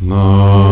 Namo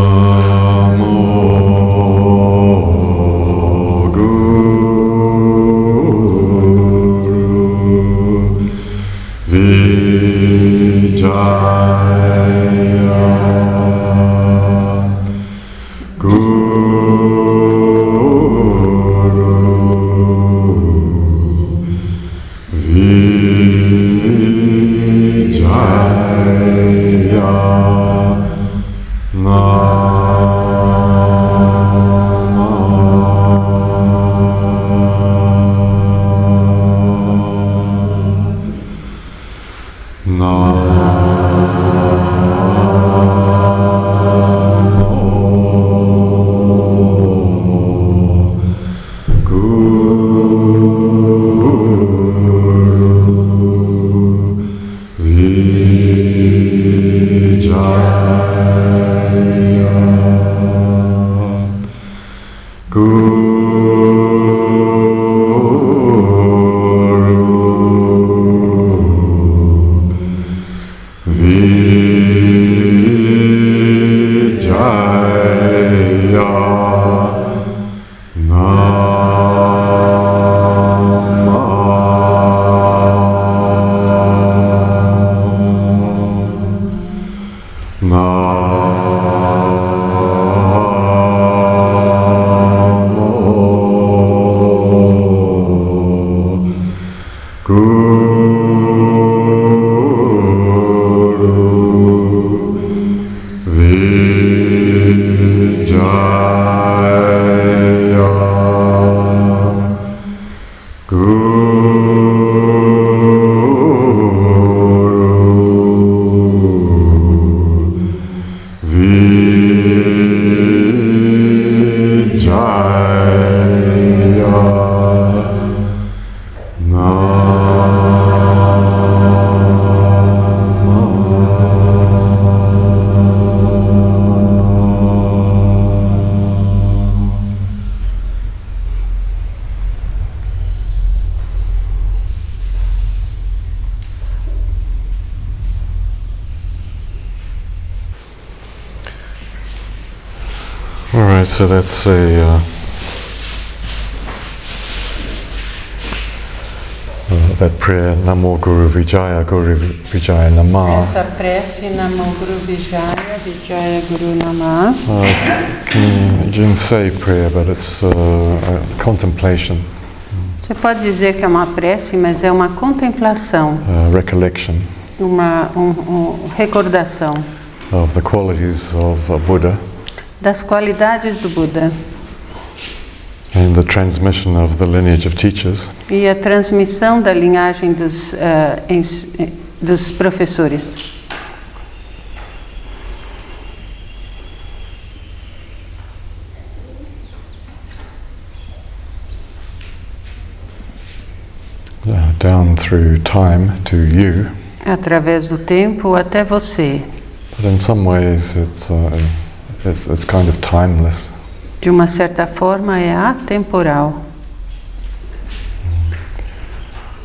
a uh, uh, that prayer Namo Guru Vijaya Guru Vijaya Nama. Essa prece Namo Guru Vijaya, Vijaya Guru Nama, Uh, say prayer, but it's uh, a contemplation, você pode dizer que é uma prece, mas é uma contemplação, uh, recollection. Uma um, um, recordação. Of the qualities of uh, Buddha das qualidades do Buda and the transmission of the lineage of teachers. e a transmissão da linhagem dos, eh, ens- eh, dos professores. uh, down through time to you, Através do tempo até você. but in some ways it's, uh, it's, it's kind of timeless. De uma certa forma é atemporal.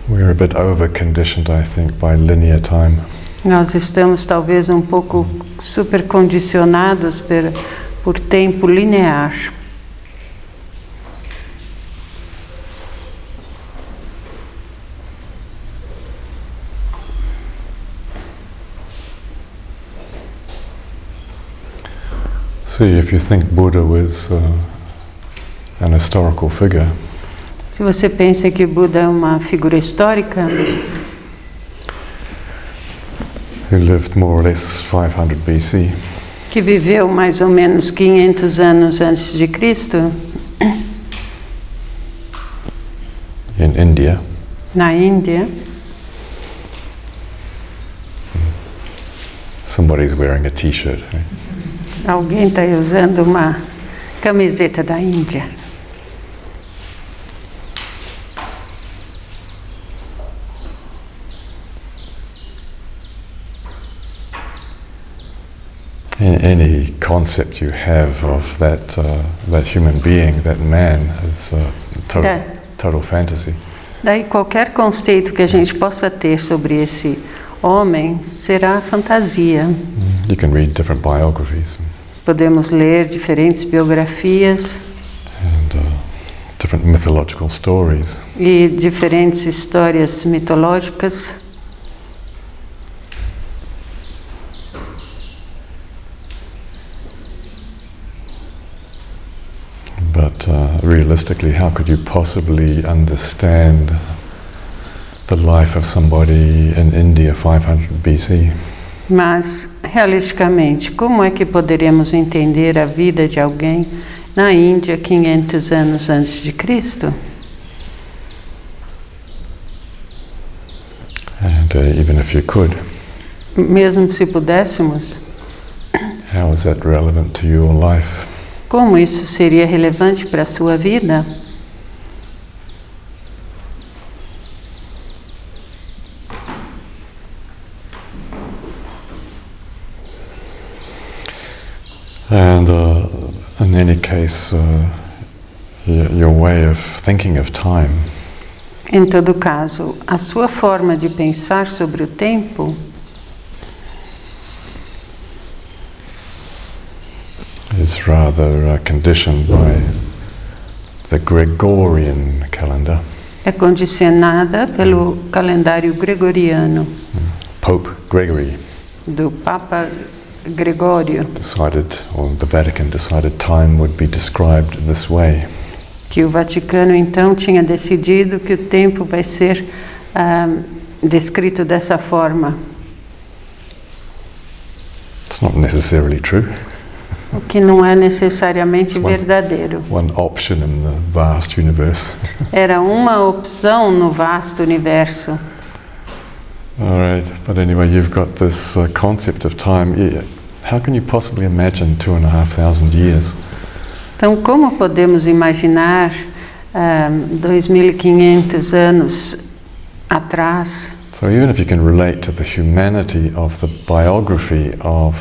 We're a bit over conditioned, I think, by linear time. Nós estamos talvez um pouco supercondicionados per, por tempo linear. See, if you think Buddha was uh, an historical figure, Se você pensa que Buda é uma figura histórica who lived more or less 500 BC, que viveu mais ou menos 500 anos antes de Cristo in India, na Índia, somebody's wearing a t-shirt. eh? Alguém está usando uma camiseta da Índia. In any concept you have of that, uh, that human being, that man, is uh, total, Yeah. total fantasy. Daí qualquer conceito que a gente possa ter sobre esse homem será fantasia. You can read different biographies Podemos ler diferentes biografias and uh, different mythological stories. e diferentes histórias mitológicas. But uh, realistically, how could you possibly understand the life of somebody in India 500 BC? Mas, realisticamente, como é que poderíamos entender a vida de alguém na Índia 500 anos antes de Cristo? And uh, even if you could, Mesmo se pudéssemos, how is that relevant to your life? como isso seria relevante para a sua vida? And uh, in any case, uh, your way of thinking of time. Em todo caso, a sua forma de pensar sobre o tempo is rather uh, conditioned by the Gregorian calendar. é condicionada pelo calendário gregoriano. Pope Gregory. Do Papa Gregório, decided, or the Vatican decided, time would be described this way. que o Vaticano então tinha decidido que o tempo vai ser ah, descrito dessa forma, It's not necessarily true. o que não é necessariamente One- verdadeiro. One option in the vast universe. Era uma opção no vasto universo. All right, but anyway, you've got this uh, concept of time. How can you possibly imagine two and a half thousand years? Então, como podemos imaginar ah, 2.500 anos atrás? So even if you can relate to the humanity of the biography of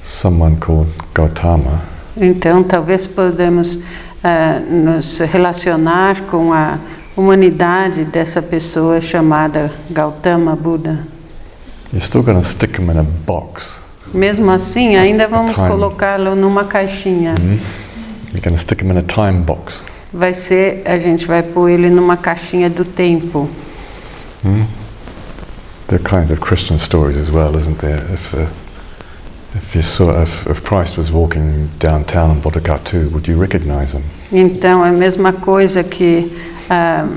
someone called Gautama, Então, talvez podemos ah, nos relacionar com a humanidade dessa pessoa chamada Gautama Buda. you're still going to stick him in a box. Mesmo assim, ainda vamos colocá-lo numa caixinha. Hmm? You're going to stick him in a time box. Vai ser, a gente vai pôr ele numa caixinha do tempo. Hmm? They're kind of Christian stories as well, isn't there? If, uh, if you saw, if, if Christ was walking downtown in Botakatu, would you recognize him? Então, é a mesma coisa que ah,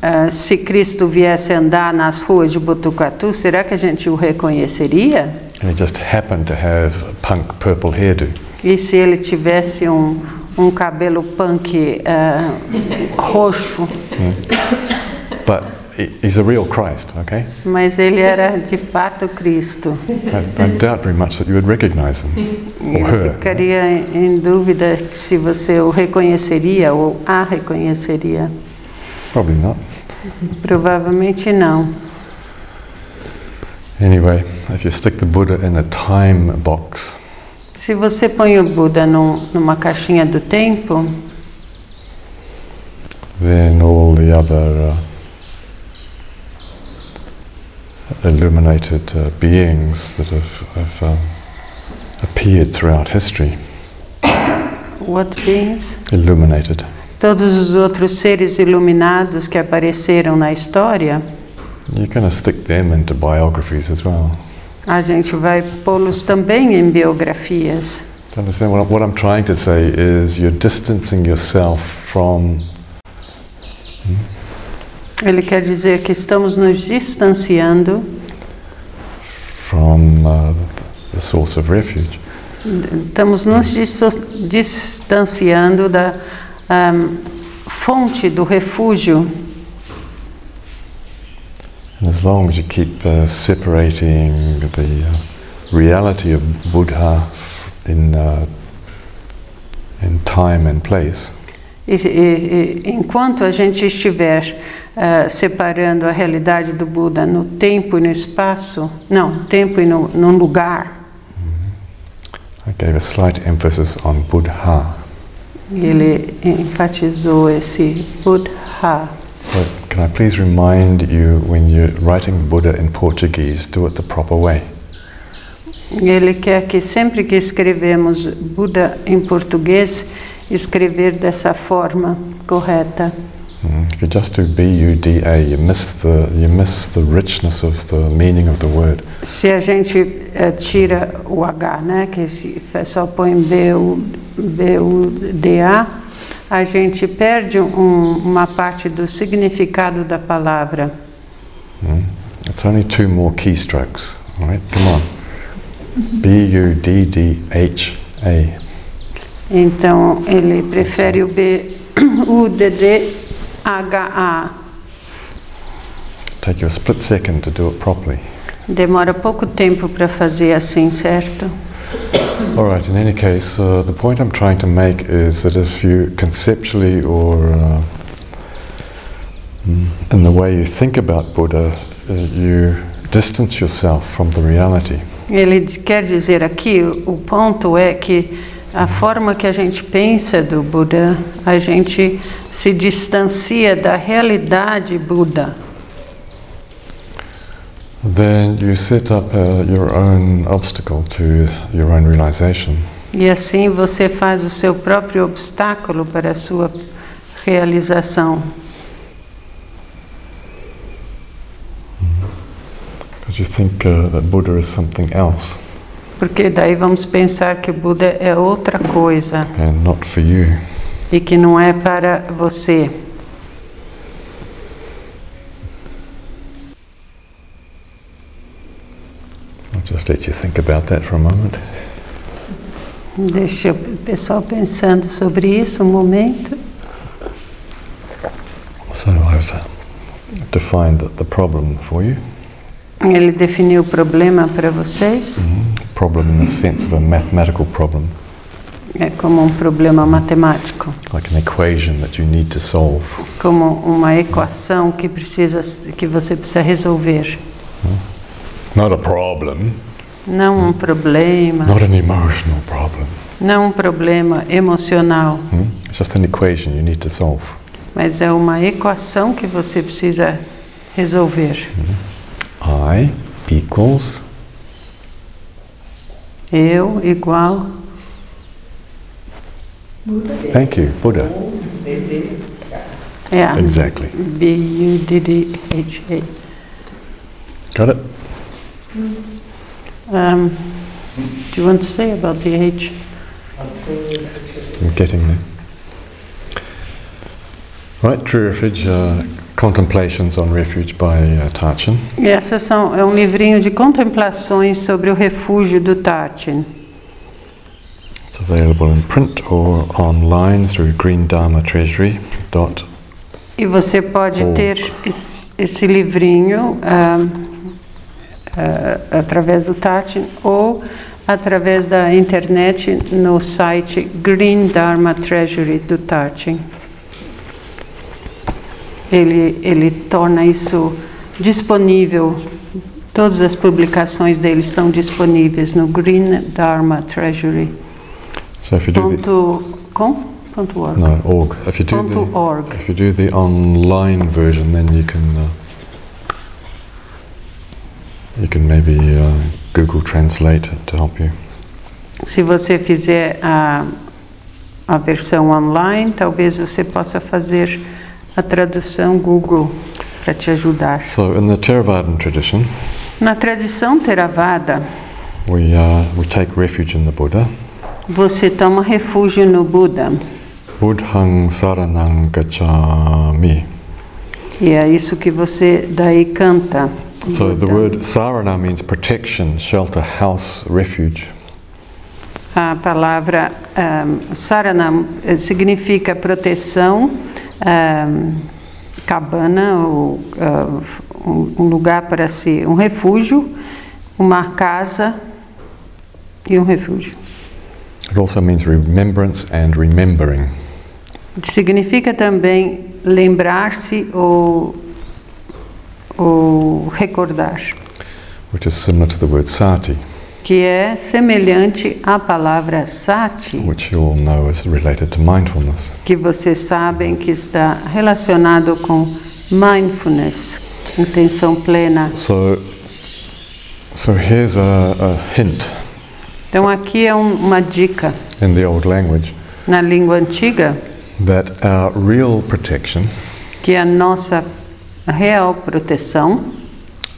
ah, se Cristo viesse andar nas ruas de Botucatu, será que a gente o reconheceria? And he just happened to have a punk purple hairdo. E se ele tivesse um, um cabelo punk ah, roxo, But he- he's a real Christ, okay? mas ele era de fato Cristo. I, I doubt very much that you would recognize him or Eu her. ficaria em dúvida se você o reconheceria ou a reconheceria. Probably not. Provavelmente não. Anyway, if you stick the Buddha in a time box, Se você põe o Buda num, numa caixinha do tempo, then all the other uh, illuminated uh, beings that have, have um, appeared throughout history, what beings? illuminated, Todos os outros seres iluminados que apareceram na história, you're going to stick them into biographies as well. a gente vai pô-los também em biografias. You understand what, what I'm trying to say is you're distancing yourself from Ele quer dizer que estamos nos distanciando, from uh, the source of refuge. estamos nos distanciando da ahm, fonte do refúgio. And as long as you keep uh, separating the uh, reality of Buddha in, uh, in time and place, E, e- enquanto a gente estiver ah, separando a realidade do Buda no tempo e no espaço, não, tempo e no, no lugar, I gave a slight emphasis on Buddha. ele enfatizou esse Buddha. So, can I please remind you when you're writing Buddha in Portuguese, do it the proper way. Ele quer que sempre que escrevemos Buda em português, escrever dessa forma correta. Mm. If you just do B-U-D-A, you miss the you miss the richness of the meaning of the word. Se a gente eh, tira o H, né, que se só põe B-U- B-U-D-A, a gente perde um- uma parte do significado da palavra. It's only two more keystrokes. All right, come on. B-U-D-D-H-A. Então, ele prefere o B-U-D-D-H-A. Take you a split second to do it properly. Demora pouco tempo para fazer assim, certo? All right. In any case, uh, the point I'm trying to make is that if you conceptually or uh, mm, in the way you think about Buddha, uh, you distance yourself from the reality. Ele quer dizer aqui, o ponto é que a forma que a gente pensa do Buda, a gente se distancia da realidade Buda. Then you set up uh, your own obstacle to your own realization. E assim você faz o seu próprio obstáculo para a sua realização. Because you think uh, that Buddha is something else Porque daí vamos pensar que o Buda é outra coisa and not for you. e que não é para você. Just let you think about that for a moment. Deixa o pessoal pensando sobre isso um momento. So I've defined the, problem for you. Ele definiu o problema para vocês. Problem in the sense of a mathematical problem, É como um problema matemático, like an equation that you need to solve. como uma equação que precisa que você precisa resolver. Not a problem, Não um problema, not an emotional problem. não um problema emocional, Hmm? It's just an equation you need to solve. mas é uma equação que você precisa resolver. I equals Eu igual thank you, Buddha. é Exactly. B U D D H A. Got it? Um, do you want to say about the H? I'm getting there. Right, True Refuge, uh, Contemplations on Refuge by uh, Tarchin. E essas são é um livrinho de contemplações sobre o refúgio do Tatin. It's available in print or online through Green Dharma Treasury. Dot. E você pode ter esse, esse livrinho ah, ah, através do Tatin ou através da internet no site Green Dharma Treasury do Tatin. Ele, ele torna isso disponível, todas as publicações dele estão disponíveis no Green Dharma Treasury. So if you do the Ponto com? Ponto org. no org, if you do Ponto the org. if you do the online version, then you can uh, you can maybe uh, Google Translate to help you. Se você fizer a, a versão online, talvez você possa fazer a tradução Google para te ajudar. So in the Theravadan tradition, Na tradição Theravada, we uh, we take refuge in the Buddha. você toma refúgio no Buda. Buddhang saranang gacchami. E é isso que você daí canta. So the word sarana means protection, shelter, house, refuge. A palavra um, saranam eh, significa proteção, ahm, cabana, ou, ah, um, um lugar para se, um refúgio, uma casa e um refúgio. It also means remembrance and remembering. Significa também lembrar-se ou, ou recordar, which is similar to the word sati, que é semelhante à palavra sati. which you all know is related to mindfulness. que vocês sabem que está relacionado com mindfulness, intenção plena. So, so here's a, a hint Então aqui é um- uma dica in the old language na língua antiga that our real protection que a nossa real proteção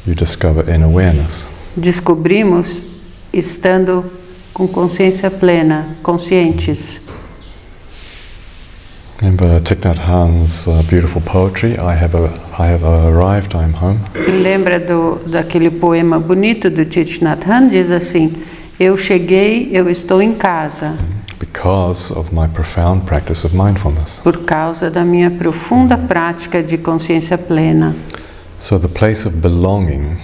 you discover in awareness. descobrimos estando com consciência plena, conscientes. Remember Thich Nhat Hanh's uh, beautiful poetry, I have, a, I have arrived, I'm home. Lembra do, daquele poema bonito do Thich Nhat Hanh? Diz assim: Eu cheguei, eu estou em casa, because of my profound practice of mindfulness. por causa da minha profunda prática de consciência plena. So the place of belonging,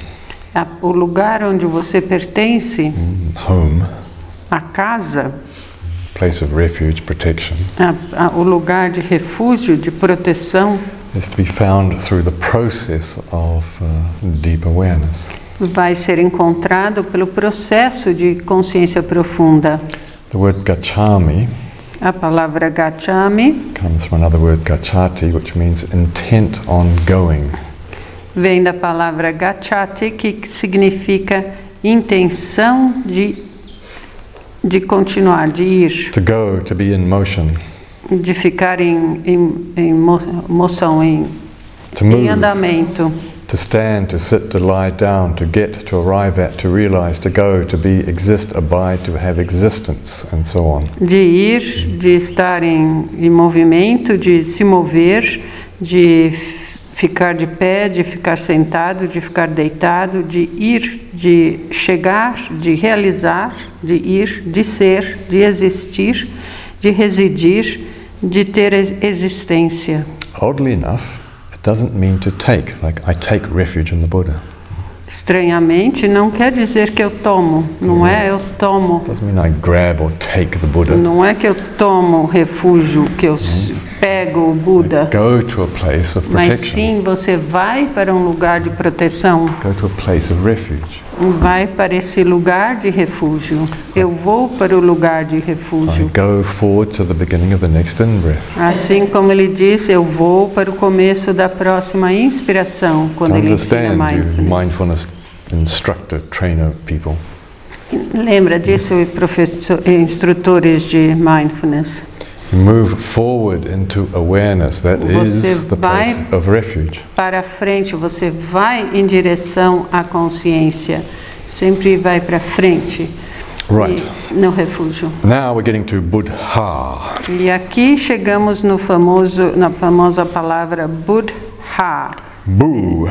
A- O lugar onde você pertence, mm, home, a casa, place of refuge, protection, a- a- o lugar de refúgio, de proteção, is to be found through the process of uh, deep awareness. vai ser encontrado pelo processo de consciência profunda. The word gachami A palavra gachami comes from another word gachati, which means intent on going. vem da palavra gachati, que significa intenção de, de continuar, de ir, To go, to be in motion, de ficar em, em, em mo- moção, em, to em move, andamento, to stand, to sit, to lie down, to get, to arrive at, to realize, to go, to be, exist, abide, to have existence, and so on. de ir, de estar em, em movimento, de se mover, de ficar de pé, de ficar sentado, de ficar deitado, de ir, de chegar, de realizar, de ir, de ser, de existir, de residir, de ter ex- existência. Oddly enough, doesn't mean to take, like I take refuge in the Buddha. Estranhamente, não quer dizer que eu tomo, não é eu tomo. Doesn't mean I grab or take the Buddha. Não é que eu tomo refúgio, que eu pego o Buda. Go to a place of Mas protection. sim, você vai para um lugar de proteção, Go to a place of refuge. Vai para esse lugar de refúgio. Eu vou para o lugar de I refúgio. go forward to the beginning of the next in-breath. Assim como ele diz, eu vou para o começo da próxima inspiração, quando ele ensina mindfulness. mindfulness instructor, trainer people. Lembra disso, professor, instrutores de mindfulness? Move forward into awareness. That Você is the vai- place of refuge. Para frente, você vai em direção à consciência, sempre vai para frente. Right. No refúgio. Now we're getting to Buddha. E aqui chegamos no famoso, na famosa palavra Buddha. Boo.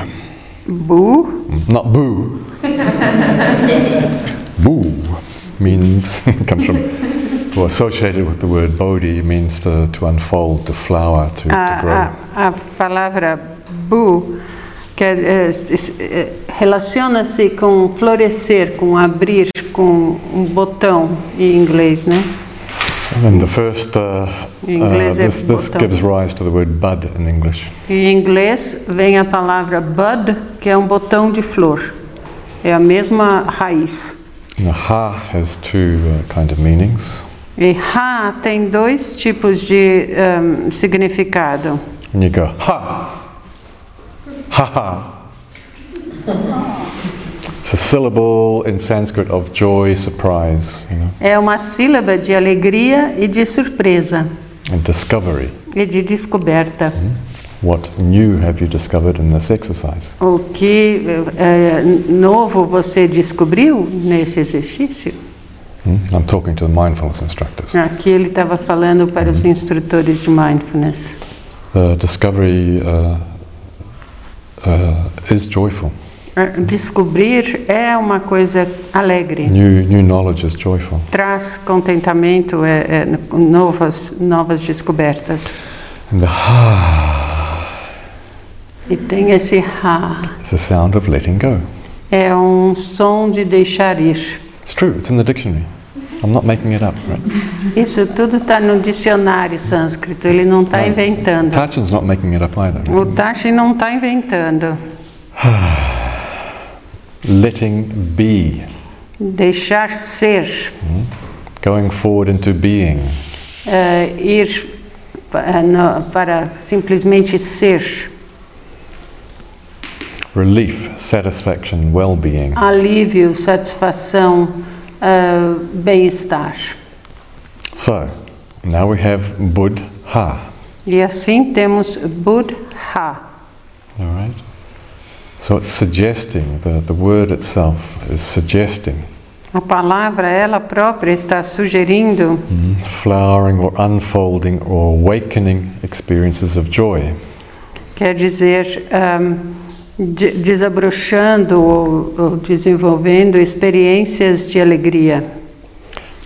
Bu Not boo. boo means, comes from, or associated with the word bodhi, means to, to unfold, to flower, to, to grow. a, a, a palavra bu que é, é, é, relaciona-se com florescer, com abrir, com um botão em inglês, né? And the first, uh, uh, é this, this gives rise to the word bud in English. Em inglês vem a palavra bud, que é um botão de flor. É a mesma raiz. Now, ha has two uh, kind of meanings. E ha tem dois tipos de um, significado. When you go, ha, ha ha. It's a syllable in Sanskrit of joy, surprise, you know, É uma sílaba de alegria e de surpresa and discovery. e de descoberta. What new have you discovered in this exercise? O que é, novo você descobriu nesse exercício? Hmm? I'm talking to the mindfulness instructors. Aqui ele estava falando para os instrutores de mindfulness. The discovery uh, uh, is joyful. É, Descobrir é uma coisa alegre, New, new knowledge is joyful. traz contentamento, é, é, novas, novas descobertas. And the ha E tem esse ha, the sound of letting go. é um som de deixar ir. It's true, it's in the dictionary. I'm not making it up, right? Isso tudo está no dicionário sânscrito, ele não está Right. inventando. Tachan's not making it up either. O Tashi não está inventando. Letting be, Deixar ser, going forward into being. eh, ir pa- no- para simplesmente ser. Relief, satisfaction, well being. Alívio, satisfação, ah, bem-estar. So, now we have Buddha. E assim temos Buddha. All right? So it's suggesting, the, the word itself is suggesting A palavra ela própria está sugerindo mm, flowering or unfolding or awakening experiences of joy. Quer dizer, ahm, de- desabrochando ou, ou desenvolvendo experiências de alegria,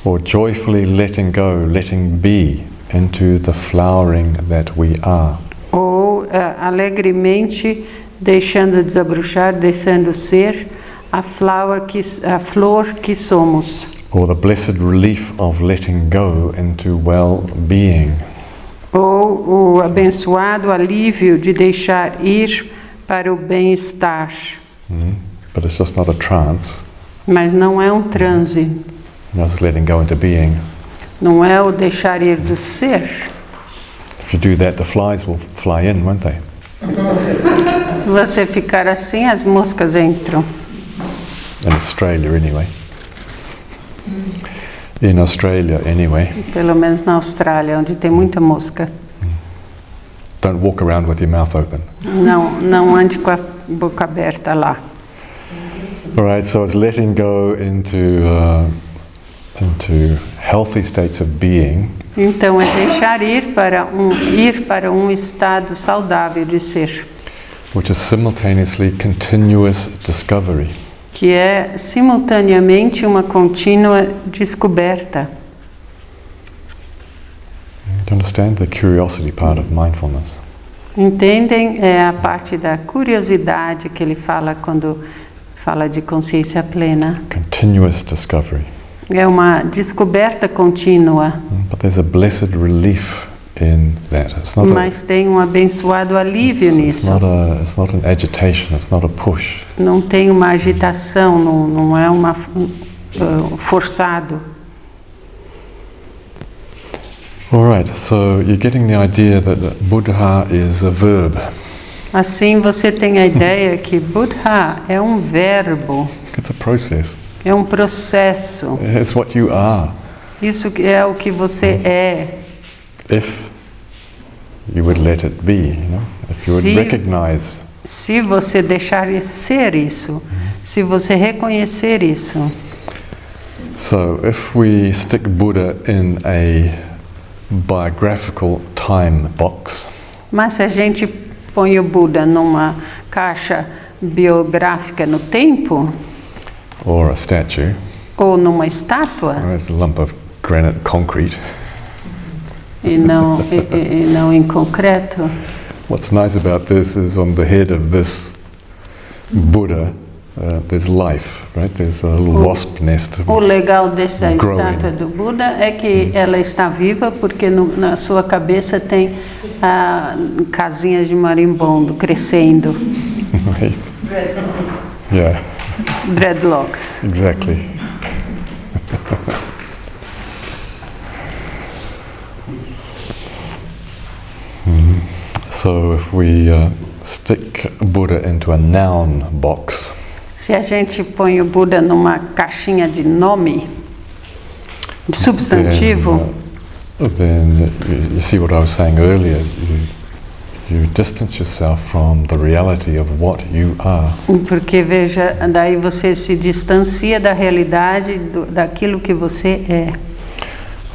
or joyfully letting go, letting be into the flowering that we are. ou ah, alegremente deixando desabrochar, deixando ser a, flower que, a flor que somos, Or the blessed relief of letting go into well being. ou o abençoado alívio de deixar ir para o bem-estar. Mm? But it's just not a trance, Mas não é um transe, just letting go into being. não é o deixar ir do ser. If you do that, the flies will fly in, won't they? Se você ficar assim, as moscas entram. In Australia, anyway. In Australia, anyway. Pelo menos na Austrália, onde tem muita mosca. Don't walk around with your mouth open. Não, não ande com a boca aberta lá. All right, so it's letting go into uh, into healthy states of being, Então é deixar ir para um ir para um estado saudável de ser, which is simultaneously continuous discovery. que é simultaneamente uma contínua descoberta. Do you understand the curiosity part of mindfulness? Entendem? É a parte da curiosidade que ele fala quando fala de consciência plena. Continuous discovery. É uma descoberta contínua, Mm, But there's a blessed relief in that. It's not a, mas tem um abençoado alívio it's, it's nisso. not a it's not an agitation, it's not a push. Não tem uma agitação, não, não é uma uh, forçado. All right, so you're getting the idea that Buddha is a verb. Assim você tem a ideia que Buddha é um verbo, It's a process. é um processo. It's what you are. Isso é o que você é. If you would let it be, you know, if you would Se- recognize Se você deixar ser isso, se você reconhecer isso. So, if we stick Buddha in a biographical time box, Mas se a gente põe o Buda numa caixa biográfica no tempo, or a statue, ou numa estátua, or as a lump of granite concrete, e não, e, e- e não em concreto, what's nice about this is on the head of this Buddha, uh, there's life, right? There's a little wasp nest. O legal dessa Growing. estátua do Buda é que ela está viva porque no- na sua cabeça tem ah, casinhas de marimbondo crescendo, right? Yeah, dreadlocks. exactly. Mhm. So if we uh, stick Buddha into a noun box, Se a gente põe o Buda numa caixinha de nome, de substantivo, then, uh, then you, you see what I was saying earlier. You, you distance yourself from the reality of what you are. porque veja, daí você se distancia da realidade do, daquilo que você é.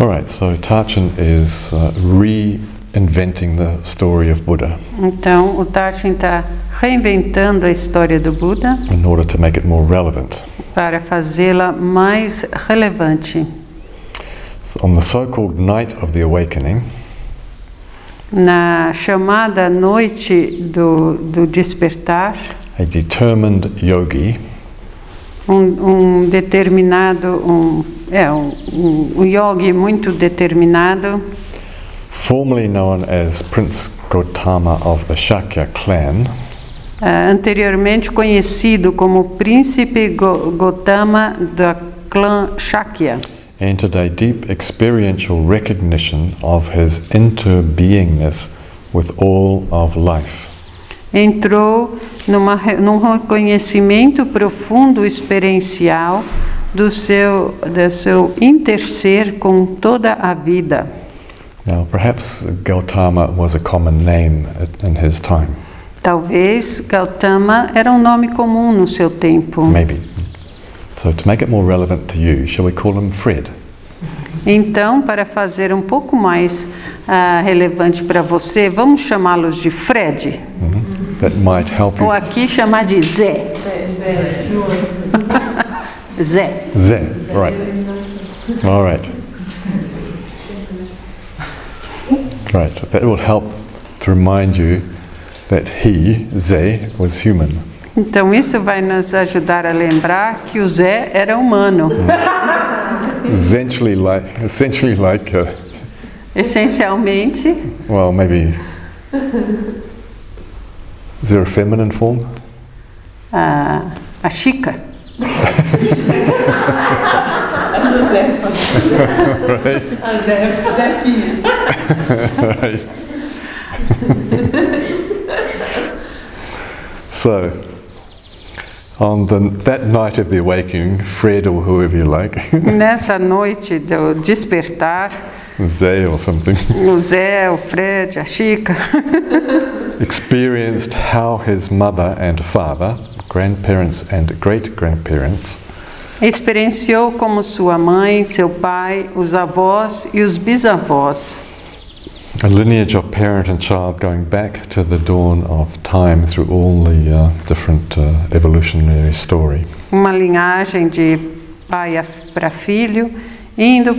All right, so Tarchin is uh, reinventing the story of Buddha Então, o Tartin está reinventando a história do Buda in order to make it more relevant. para fazê-la mais relevante. So on the so-called night of the awakening, Na chamada noite do, do despertar, a determined yogi um, um determinado, um, é, um, um, yogi muito determinado, formerly known as Prince Gautama of the Shakya clan, anteriormente conhecido como Príncipe Go- Gotama da clã Shakya, entered a deep experiential recognition of his interbeingness with all of life. entrou numa, num reconhecimento profundo experiencial do seu, do seu interser com toda a vida. Now, perhaps Gautama was a common name in his time. Talvez Gautama era um nome comum no seu tempo. Maybe. So, to make it more relevant to you, shall we call him Fred? Então, para fazer um pouco mais ah, relevante para você, vamos chamá-los de Fred. That might help Ou you. aqui chamar de Zé. Zé. Zé, right. All right. Right, that will help to remind you that he, Zé, was human. Então, isso vai nos ajudar a lembrar que o Zé era humano. Essentially like, essentially like, uh, Essencialmente, well, maybe. Is there a feminine form? a, a Chica. A Zé, Zefinha. right. So, on the, that night of the awakening, Fred or whoever you like, Nessa noite do despertar, Zay or something, o Zé, o Fred, a Chica, experienced how his mother and father, grandparents and great grandparents, experienciou como sua mãe, seu pai, os avós e os bisavós, a lineage of parent and child going back to the dawn of time through all the uh, different uh, evolutionary story. uma linhagem de pai para filho, indo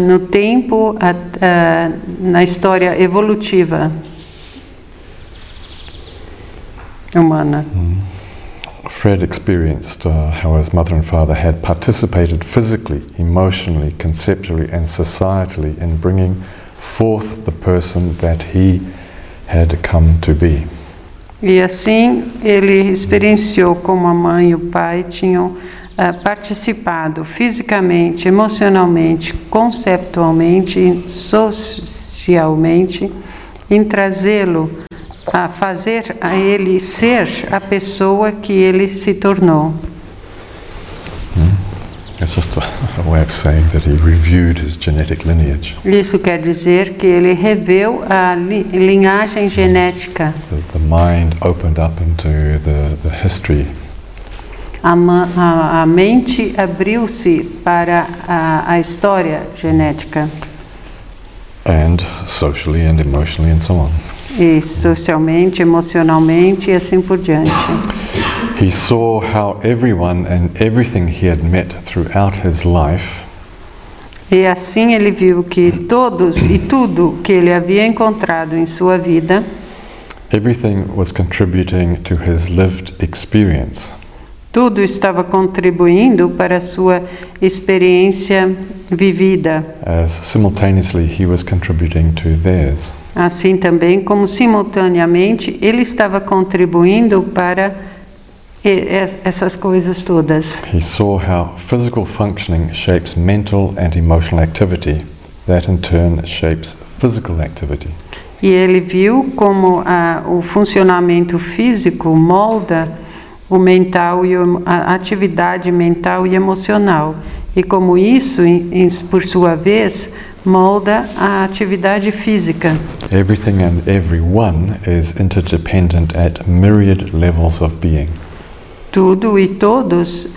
no tempo, a- na história evolutiva humana. Fred experienced uh, how his mother and father had participated physically, emotionally, conceptually, and societally in bringing forth the person that he had come to be. E assim ele experienciou como a mãe e o pai tinham ah, participado fisicamente, emocionalmente, conceptualmente, socialmente em trazê-lo a fazer a ele ser a pessoa que ele se tornou. It's just a, a way of saying that he reviewed his genetic lineage. Isso quer dizer que ele reveu a li- linhagem genética. The, the mind opened up into the, the history A, a- a mente abriu-se para a, a história genética. and socially and emotionally and so on. e socialmente, emocionalmente e assim por diante. He saw how everyone and everything he had met throughout his life E assim ele viu que todos e tudo que ele havia encontrado em sua vida, Everything was contributing to his lived experience. tudo estava contribuindo para a sua experiência vivida, as simultaneously he was contributing to theirs. assim também como simultaneamente ele estava contribuindo para essas coisas todas. He saw how physical functioning shapes mental and emotional activity, that in turn shapes physical activity. E ele viu como a, o funcionamento físico molda o mental e a atividade mental e emocional. E como isso, em- por sua vez, molda a atividade física. Everything and everyone is interdependent at myriad levels of being. Tudo e todos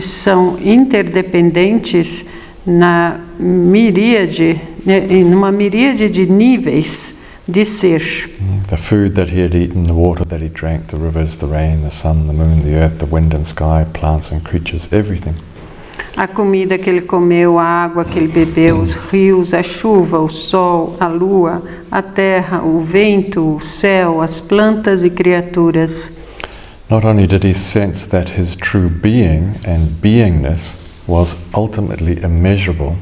são interdependentes na miríade, né, em uma miríade de níveis de ser. The food that he had eaten, the water that he drank, the rivers, the rain, the sun, the moon, the earth, the wind and sky, plants and creatures, everything. A comida que ele comeu, a água que ele bebeu, os rios, a chuva, o sol, a lua, a terra, o vento, o céu, as plantas e criaturas. Not only did he sense that his true being and beingness was ultimately immeasurable,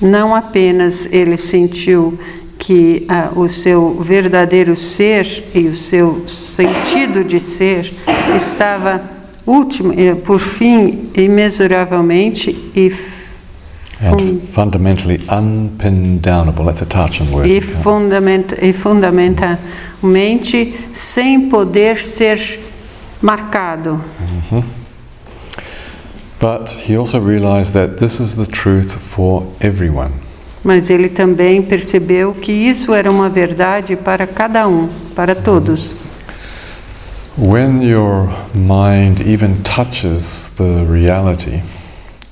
Não apenas ele sentiu que ah, o seu verdadeiro ser e o seu sentido de ser estava último, eh, por fim, imensuravelmente e, and fundamentally unpindownable. That's a Tarchan word. e, fundamenta, e fundamentalmente sem poder ser marcado. But he also realized that this is the truth for everyone. Mas ele também percebeu que isso era uma verdade para cada um, para todos. When your mind even touches the reality,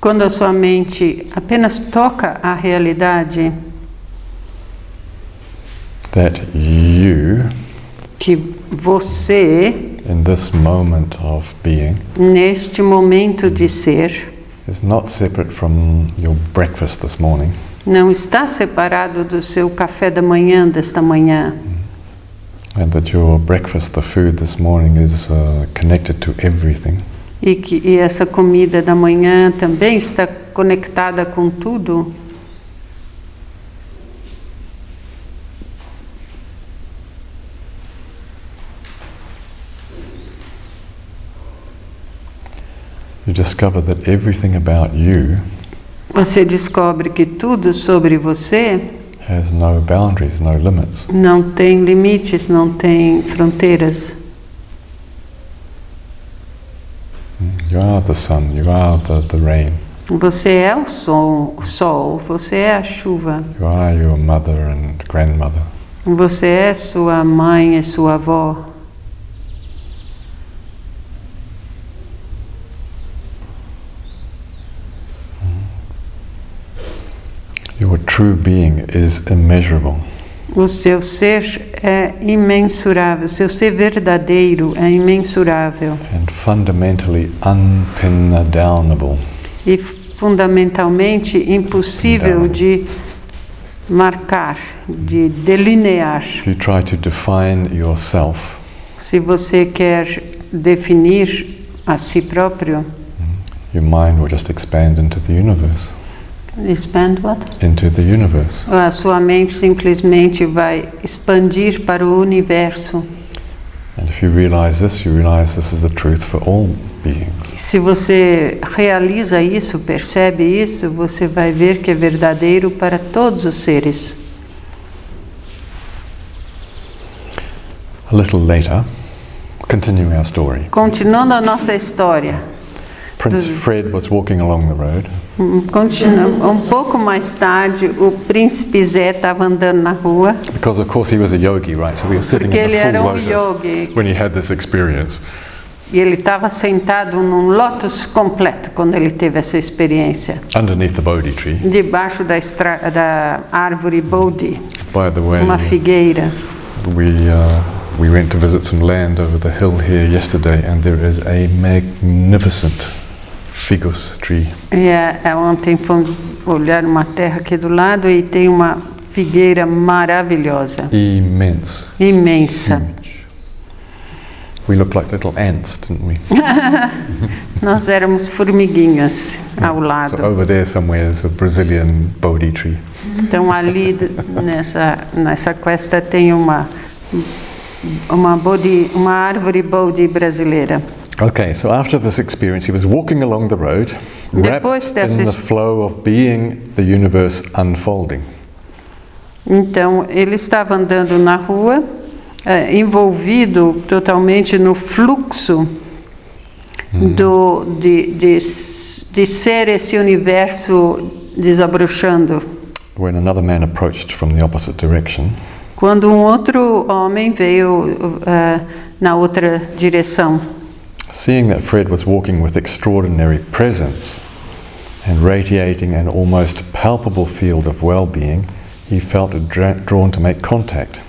Quando a sua mente apenas toca a realidade that you, que você, in this moment of being, neste momento de ser, is not separate from your breakfast this morning, não está separado do seu café da manhã desta manhã. and that your breakfast, the food this morning, is uh, connected to everything. E que e essa comida da manhã também está conectada com tudo. You discover that everything about you Você descobre que tudo sobre você has no boundaries, no limits. não tem limites, não tem fronteiras. You are the sun, you are the, the rain, Você é o sol, o sol, você é a chuva, you are your mother and grandmother. você é sua mãe e sua avó. Your true being is immeasurable. O seu ser é imensurável, o seu ser verdadeiro é imensurável and fundamentally unpindownable. e fundamentalmente impossível de marcar, de delinear. If you try to define yourself, Se você quer definir a si próprio, your mind will just expand into the universe. Expand what? Into the universe. A sua mente simplesmente vai expandir para o universo. And if you realize this, you realize this is the truth for all beings. Se você realiza isso, percebe isso, você vai ver que é verdadeiro para todos os seres. A little later, continuing our story, Continuando a nossa história, Prince. Fred was walking along the road um, continu- um pouco mais tarde, o príncipe Zé estava andando na rua, because, of course, he was a yogi, right? So we were sitting porque in the full um lotus yogi. when he had this experience. E ele estava sentado num lótus completo quando ele teve essa experiência, Underneath the Bodhi tree. debaixo da, da árvore Bodhi, By the way, uma figueira. we uh, we went to visit some land over the hill here yesterday, and there is a magnificent figus tree. E é, é, ontem fomos olhar uma terra aqui do lado e tem uma figueira maravilhosa, imensa. Huge. We looked like little ants, didn't we? Nós éramos formiguinhas ao So lado. over there somewhere is a Brazilian Bodhi tree. Então ali nessa nessa cuesta tem uma uma bodhi, uma árvore Bodhi brasileira. Okay, so after this experience, he was walking along the road, wrapped Depois dessa in the flow of being the universe unfolding. Então ele estava andando na rua, eh, envolvido totalmente no fluxo do de, de, de ser esse universo desabrochando. When another man approached from the opposite direction, Quando um outro homem veio eh, na outra direção, seeing that Fred was walking with extraordinary presence and radiating an almost palpable field of well being, he felt dra- drawn to make contact.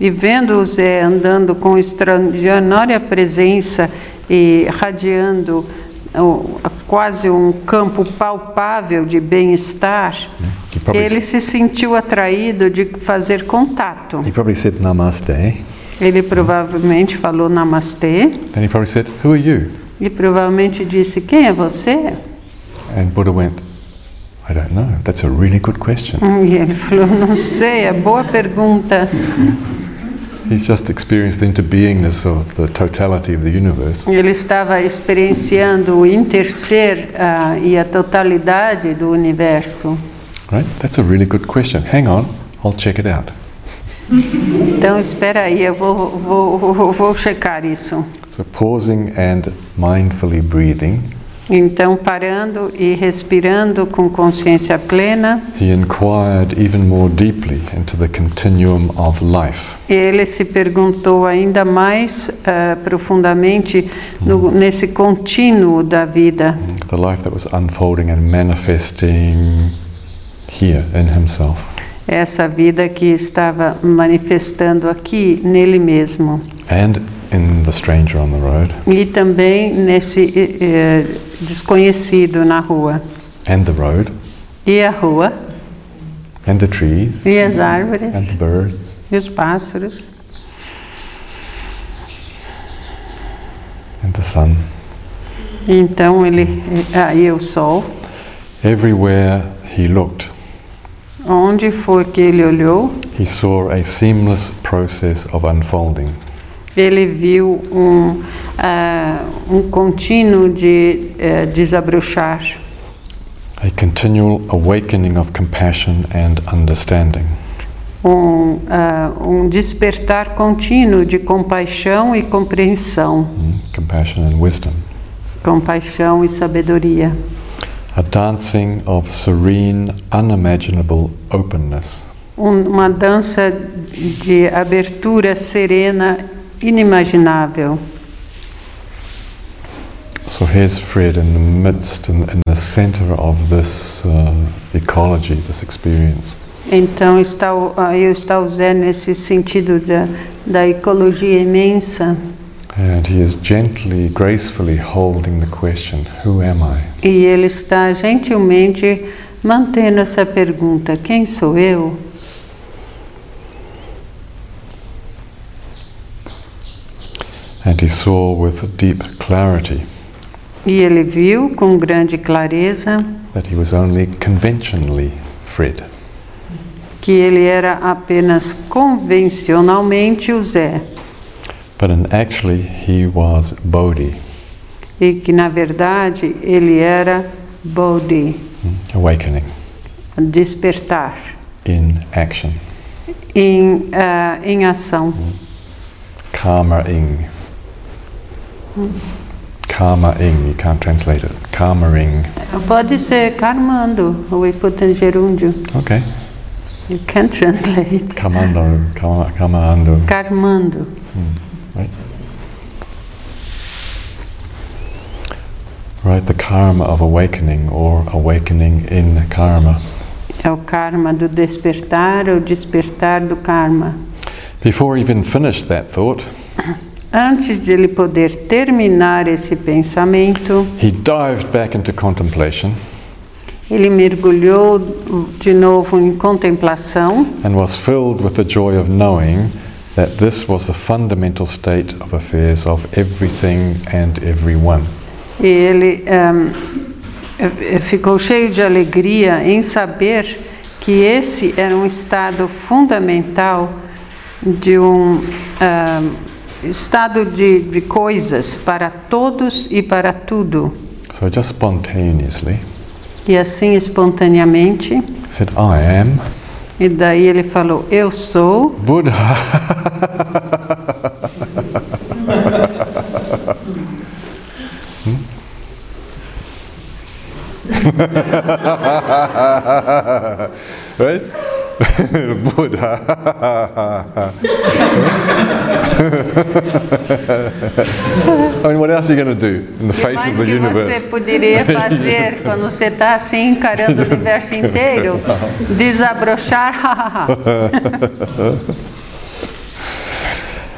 e vendo o Zé andando com extraordinária presença e radiando quase um campo palpável de bem-estar, ele se sentiu atraído de fazer contato. he probably said namaste. Ele provavelmente falou namastê Then he probably said, Who are you? e provavelmente disse: Quem é você? And Buddha went, I don't know. That's a really good question. E ele falou: Não sei, é boa pergunta. He's just experienced the interbeingness of the totality of the universe. Ele estava experienciando o interser ah, e a totalidade do universo. Right? That's a really good question. Hang on, I'll check it out. Então, espera aí, eu vou, vou, vou, checar isso. So, pausing and mindfully breathing Então, parando e respirando com consciência plena, he inquired even more deeply into the continuum of life. ele se perguntou ainda mais eh, profundamente no, nesse contínuo da vida, The life that was unfolding and manifesting here in himself. Essa vida que estava manifestando aqui nele mesmo. And in the stranger on the road, E também nesse eh, eh, desconhecido na rua. and the road, E a rua, and the trees, e as and árvores, the birds, e os pássaros, and the sun. Então ele, aí o sol, Everywhere he looked, onde for que ele olhou, he saw a seamless process of unfolding. ele viu um, ah, um contínuo de eh, desabrochar, A continual awakening of compassion and understanding. um, ah, um despertar contínuo de compaixão e compreensão, Mm, Compassion and wisdom. compaixão e sabedoria, A dancing of serene, unimaginable openness. Um- uma dança de abertura serena inimaginável. So here's Fred in the midst, in, in the center of this uh, ecology, this experience. Então está o, aí está o Zé nesse sentido da, da ecologia imensa And he is gently, gracefully holding the question Who am I? e ele está gentilmente mantendo essa pergunta: quem sou eu? And he saw with deep clarity E ele viu com grande clareza that he was only conventionally Fred. que ele era apenas convencionalmente o Zé But in actually, he was Bodhi, e que na verdade ele era Bodhi, awakening despertar in action. em, ah, em ação. Karma ing. Karma ing, you can't translate it. Karma ing. Pode ser karmando, o hipotan gerúndio. Okay. You can translate. Kamando, kama, kamando. Karmando. Right? Right, the karma of awakening or awakening in karma. É o karma do despertar, ou despertar do karma. Before even finished that thought, Antes de ele poder terminar esse pensamento, he dived back into contemplation ele mergulhou de novo em contemplação and was filled with the joy of knowing that this was the fundamental state of affairs of everything and everyone. e ele ehm, eh, ficou cheio de alegria em saber que esse era um estado fundamental de um ehm, estado de, de coisas para todos e para tudo. So just spontaneously, E assim, espontaneamente, said, I am e daí ele falou: Eu sou Buddha. right? Buddha. I mean, what else are you going to do in the que face of the que você universe? poderia fazer quando você está assim encarando o universo inteiro? Desabrochar,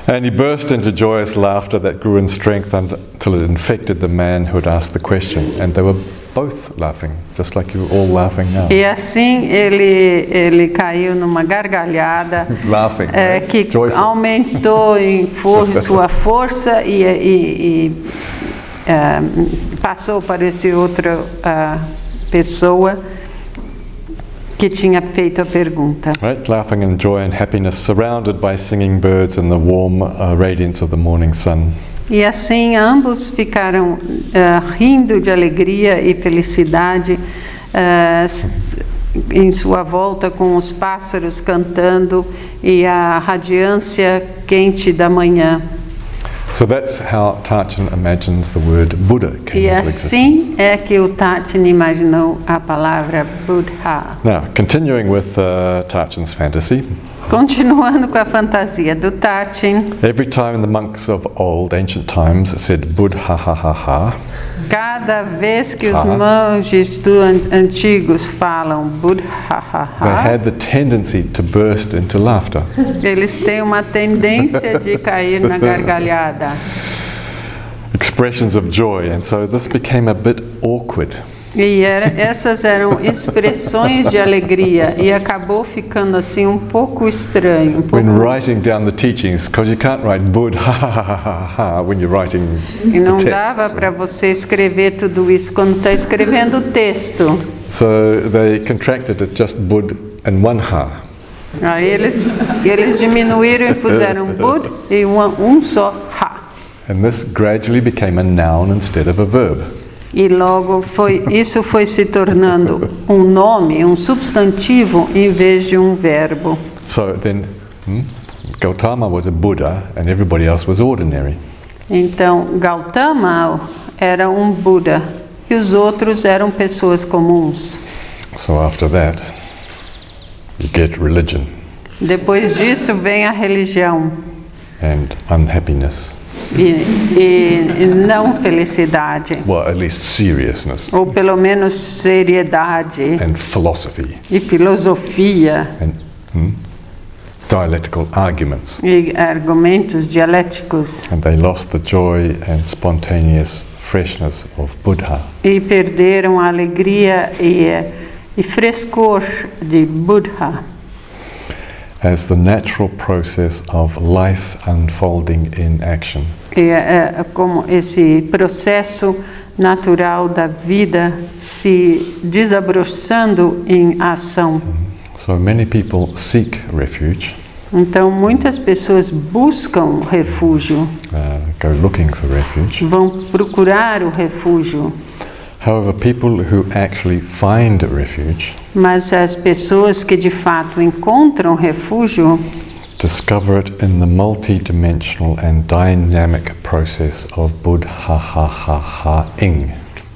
And he burst into joyous laughter that grew in strength until it infected the man who had asked the question. And they were both laughing, just like you're all laughing now. E assim ele, ele caiu numa gargalhada Laughing, right? que Joyful. aumentou em for- sua força e, e- e, eh, passou para esse outra ah, pessoa que tinha feito a pergunta. Right, laughing in joy and happiness, surrounded by singing birds and the warm uh, radiance of the morning sun. E assim ambos ficaram ah, rindo de alegria e felicidade s- em sua volta com os pássaros cantando e a radiância quente da manhã. So that's how Tarchin imagines the word Buddha came E assim é que o Tatin imaginou a palavra Buddha. Now, continuing with uh, Tarchin's fantasy, Continuando com a fantasia do Tatin, every time the monks of old, ancient times, said Buddha ha ha ha ha, cada vez que os monges antigos falam Buddha, they had the tendency to burst into laughter. eles têm uma tendência de cair na gargalhada. Expressions of joy, and so this became a bit awkward. E era, essas eram expressões de alegria e acabou ficando assim um pouco estranho, um pouco When writing down the teachings, because you can't write Buddha ha ha ha ha when you're writing E não the dava para você escrever tudo isso quando está escrevendo o texto. So they contracted it just Bud and one ha. Aí eles, eles diminuíram e puseram bud e um, um só ha. And this gradually became a noun instead of a verb. E logo foi, isso foi se tornando um nome, um substantivo, em vez de um verbo. So then hmm, Gautama was a Buddha and everybody else was ordinary. Então, Gautama era um Buda e os outros eram pessoas comuns. So after that, you get religion Depois disso vem a religião and unhappiness. E, e- não felicidade, Well, at least seriousness. Ou pelo menos seriedade. And philosophy. E filosofia. And hmm, dialectical arguments. e argumentos dialéticos. And they lost the joy and spontaneous freshness of Buddha. e perderam a alegria e, e frescor de Buddha. As the natural process of life unfolding in action. É, é como esse processo natural da vida se desabrochando em ação. So many people seek refuge, Então, muitas pessoas buscam refúgio, uh, go looking for refuge. vão procurar o refúgio, However, people who actually find refuge mas as pessoas que de fato encontram refúgio discover it in the multi-dimensional and dynamic process of Buddha-ha-ha-ha-ing.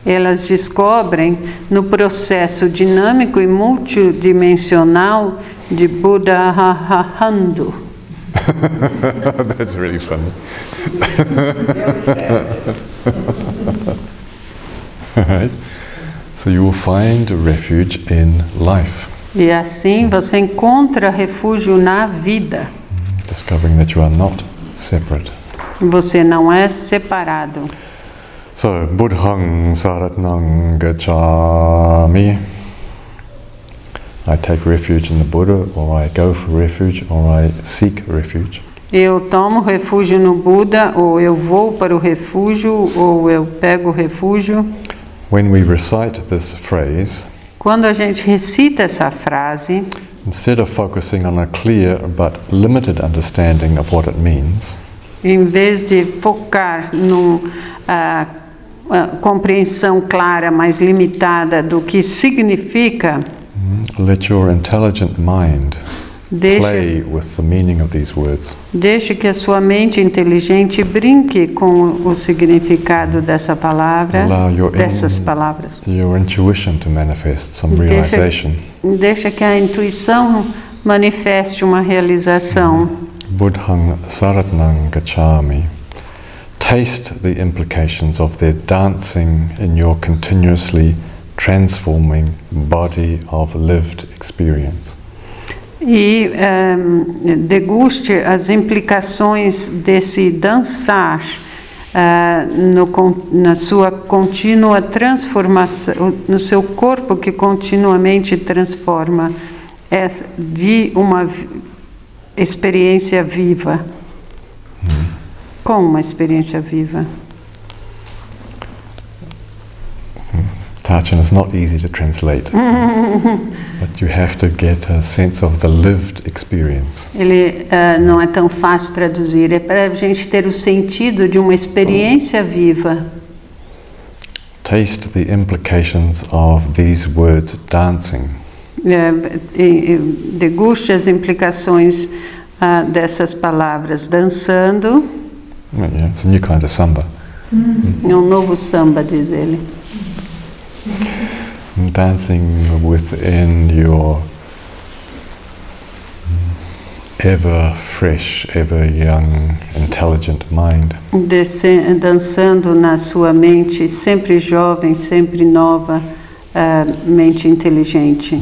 elas descobrem no processo dinâmico e multidimensional de Buddha Hando. That's really funny. Alright. So you will find refuge in life, E assim você encontra refúgio na vida. Discovering that you are not separate. Você não é separado. So, Buddhang Saratnang Gacchami. I take refuge in the Buddha, or I go for refuge, or I seek refuge. Eu tomo refúgio no Buda, ou eu vou para o refúgio, ou eu pego refúgio. When we recite this phrase, Quando a gente recita essa frase, instead of focusing on a clear but limited understanding of what it means, em vez de focar numa compreensão clara, mas limitada do que significa, let your intelligent mind deixe, deixe que a sua mente inteligente brinque com o significado dessa palavra, dessas in- palavras. Your intuition to manifest some Deixa-. Deixa que a intuição manifeste uma realização. Buddhang Saratnang Gacchami. Taste the implications of their dancing in your continuously transforming body of lived experience. E ehm, deguste as implicações desse dançar ah, no na sua contínua transformação, no seu corpo que continuamente transforma essa- de uma experiência viva. Com uma experiência viva. Tachin is not easy to translate, but you have to get a sense of the lived experience. Ele ah, não é tão fácil traduzir, é para a gente ter o sentido de uma experiência viva. Taste the implications of these words dancing. E deguste as implicações ah, dessas palavras dançando Yeah, it's a new kind of samba. É um novo samba, diz ele. Dancing within your ever fresh, ever young, intelligent mind. Desce- dançando na sua mente, sempre jovem, sempre nova, ah, mente inteligente.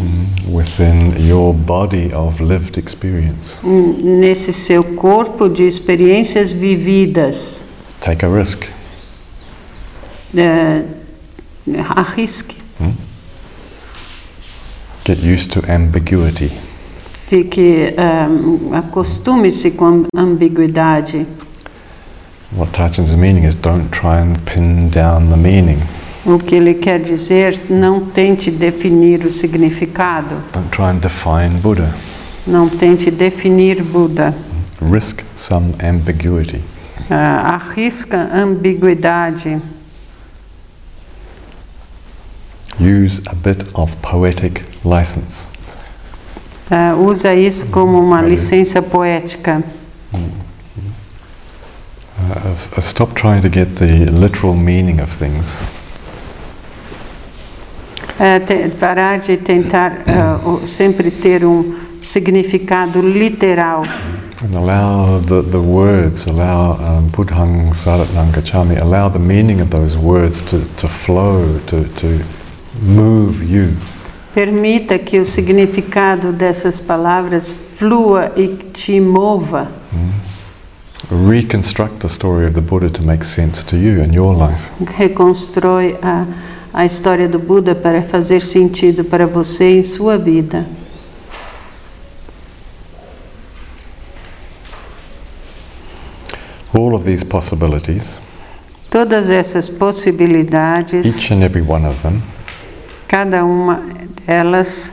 Within your body of lived experience. Hum, Nesse seu corpo de experiências vividas. Take a risk. É, arrisque, Get used to ambiguity. fique, ah, acostume-se com ambiguidade. What Tachan's meaning is don't try and pin down the meaning. O que ele quer dizer, não tente definir o significado, Don't try and define Buddha. não tente definir Buda. Risk some ambiguity. Ah, arrisca ambiguidade, Use a bit of poetic license. Ah, usa isso como uma licença poética. Uh, uh, stop trying to get the literal meaning of things. É, te- parar de tentar o- sempre ter um significado literal. And allow the, the words, allow um, Buddhang Saratnam Gacchami, allow the meaning of those words to, to flow, to, to move you. Permita que o significado dessas palavras flua e te mova. Reconstruct the story of the Buddha to make sense to you in your life. Reconstrói a, a história do Buda para fazer sentido para você em sua vida. All of these possibilities, Todas essas possibilidades, each and every one of them, cada uma delas,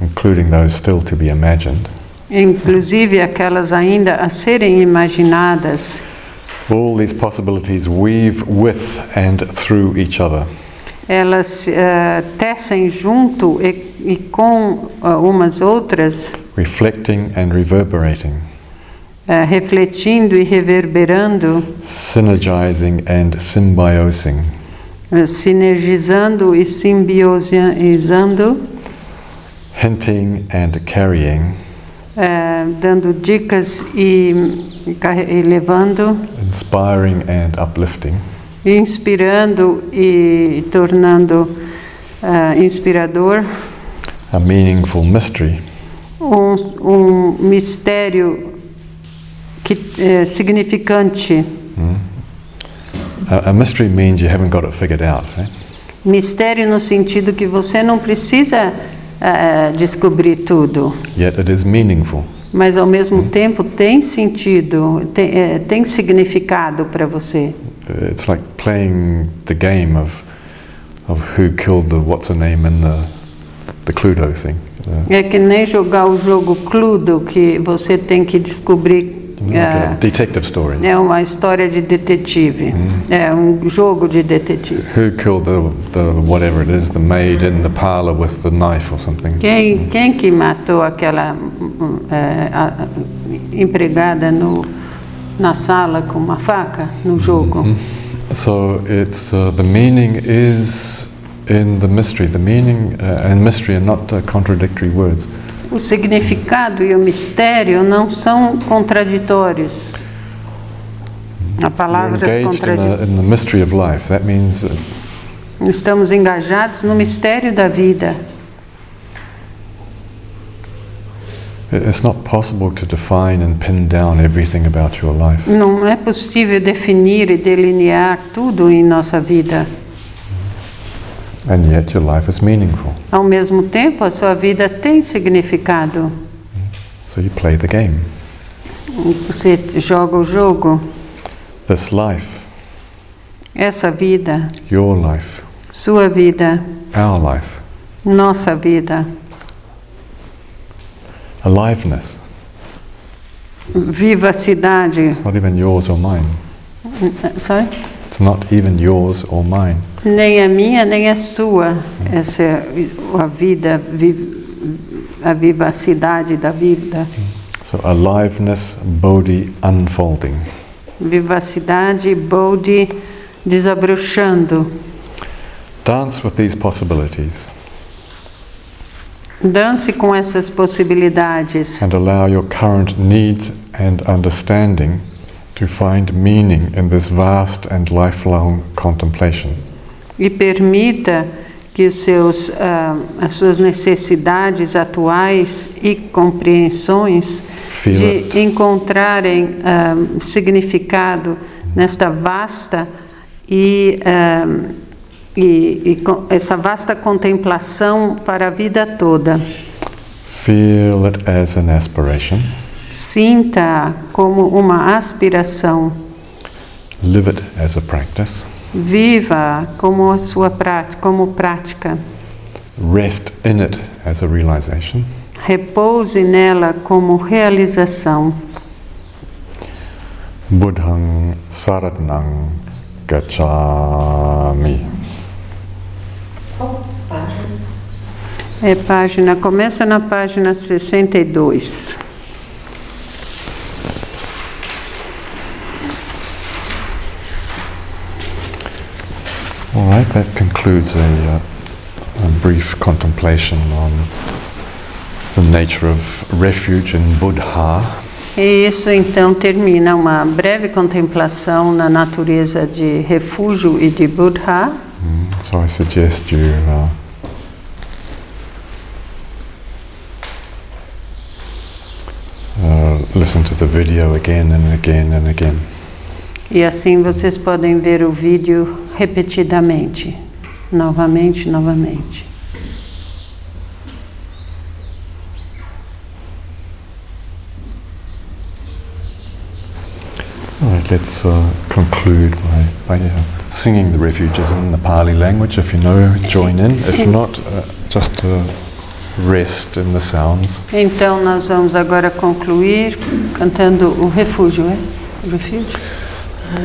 including those still to be imagined, inclusive aquelas ainda a serem imaginadas, all these possibilities weave with and through each other. elas eh, tecem junto e, e com ah, umas outras, reflecting and reverberating, eh, refletindo e reverberando, synergizing and symbiosing, sinergizando e simbiosizando, hinting and carrying, eh, dando dicas e, e levando, inspiring and uplifting, inspirando e tornando ah, inspirador. A meaningful mystery. Um, um mistério que, eh, significante. A, a mystery means you haven't got it figured out. eh? Mistério no sentido que você não precisa eh, descobrir tudo, Yet it is meaningful. mas ao mesmo tempo tem sentido, tem, eh, tem significado para você. It's like playing the game of of who killed the what's her name in the the Cluedo thing. É que nem jogar o jogo Cluedo, que você tem que descobrir. Like a eh, detective story. é uma história de detetive, é um jogo de detetive. Who killed the, the whatever it is, the maid in the parlor with the knife or something? Quem, quem que matou aquela hum, é, a- empregada no, na sala com uma faca no jogo? So it's uh, the meaning is in the mystery. The meaning uh, and mystery are not uh, contradictory words. O significado e o mistério não são contraditórios. Life. That means uh, Estamos engajados no mistério da vida. it- it's not possible to define and pin down everything about your life. Não é possível definir e delinear tudo em nossa vida. And yet your life is meaningful. Ao mesmo tempo, a sua vida tem significado. So you play the game. Você joga o jogo. This life, Essa vida, your life, sua vida, our life, nossa vida, aliveness. vivacidade. It's not even yours or mine. Sorry? It's not even yours or mine. Nem a minha, nem a sua. Essa é a vida, vi- a vivacidade da vida. So aliveness, bodhi unfolding. vivacidade, Bodhi desabrochando. Dance with these possibilities Dance com essas possibilidades and allow your current needs and understanding to find meaning in this vast and lifelong contemplation. e permita que os seus, ah, as suas necessidades atuais e compreensões Feel de it. encontrarem ah, significado nesta vasta e, ah, e, e essa vasta contemplação para a vida toda. Feel it as an aspiration. Sinta como uma aspiração, Live it as a practice. viva como a sua prática, como prática. Rest in it as a realization. Repouse nela como realização. Buddhang saratnang gacchami. É página, começa na página 62. All right, that concludes a, uh, a brief contemplation on the nature of refuge in Buddha. E isso então termina uma breve contemplação na natureza de refúgio e de Buddha. Mm, So I suggest you uh, uh, listen to the video again and again and again. E assim vocês podem ver o vídeo repetidamente, novamente, novamente. All right, let's uh, conclude by, by uh, singing the refuges in the Pali language. If you know, join in. If not, uh, just uh, rest in the sounds. Então nós vamos agora concluir cantando o refúgio, é? O refúgio?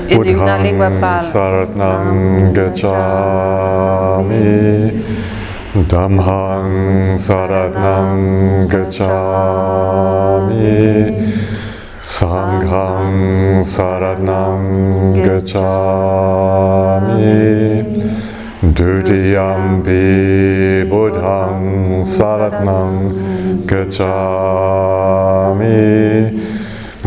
Ele na língua pala. saratnam gacchami Dhammang saratnam gacchami Sanghang saratnam gacchami Dutiyampi buddhang saratnam gacchami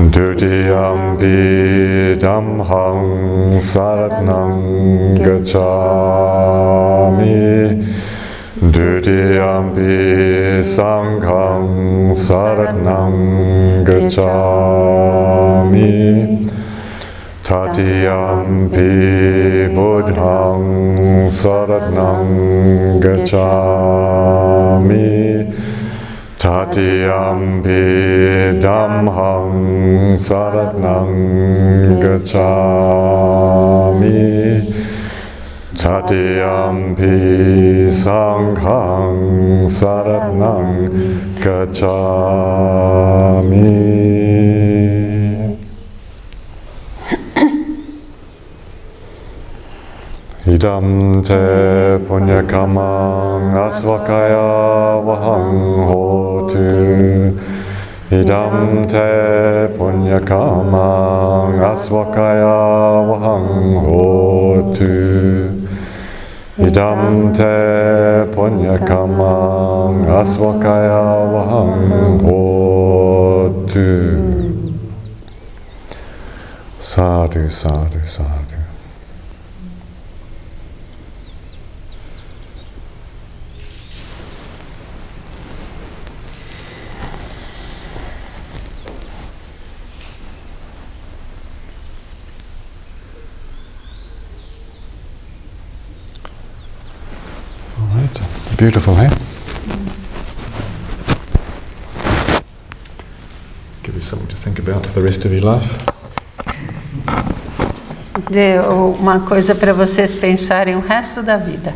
Dutiyampi dhammang saratnam gacchami Dutiyampi sanghang saratnam gacchami Tatiyampi buddhang saratnam gacchami Tatiyampi dhammang saratnam gacchami Tatiyampi sanghang saratnam gacchami Idam te punyakamang asvakaya vahang hotu. Idam te punyakamang asvakaya vahang hotu. Idam te punyakamang asvakaya vahang hotu. Sadhu, sadhu, sadhu. Beautiful, hey? Give you something to think about for the rest of your life. Dê uma coisa para vocês pensarem o resto da vida.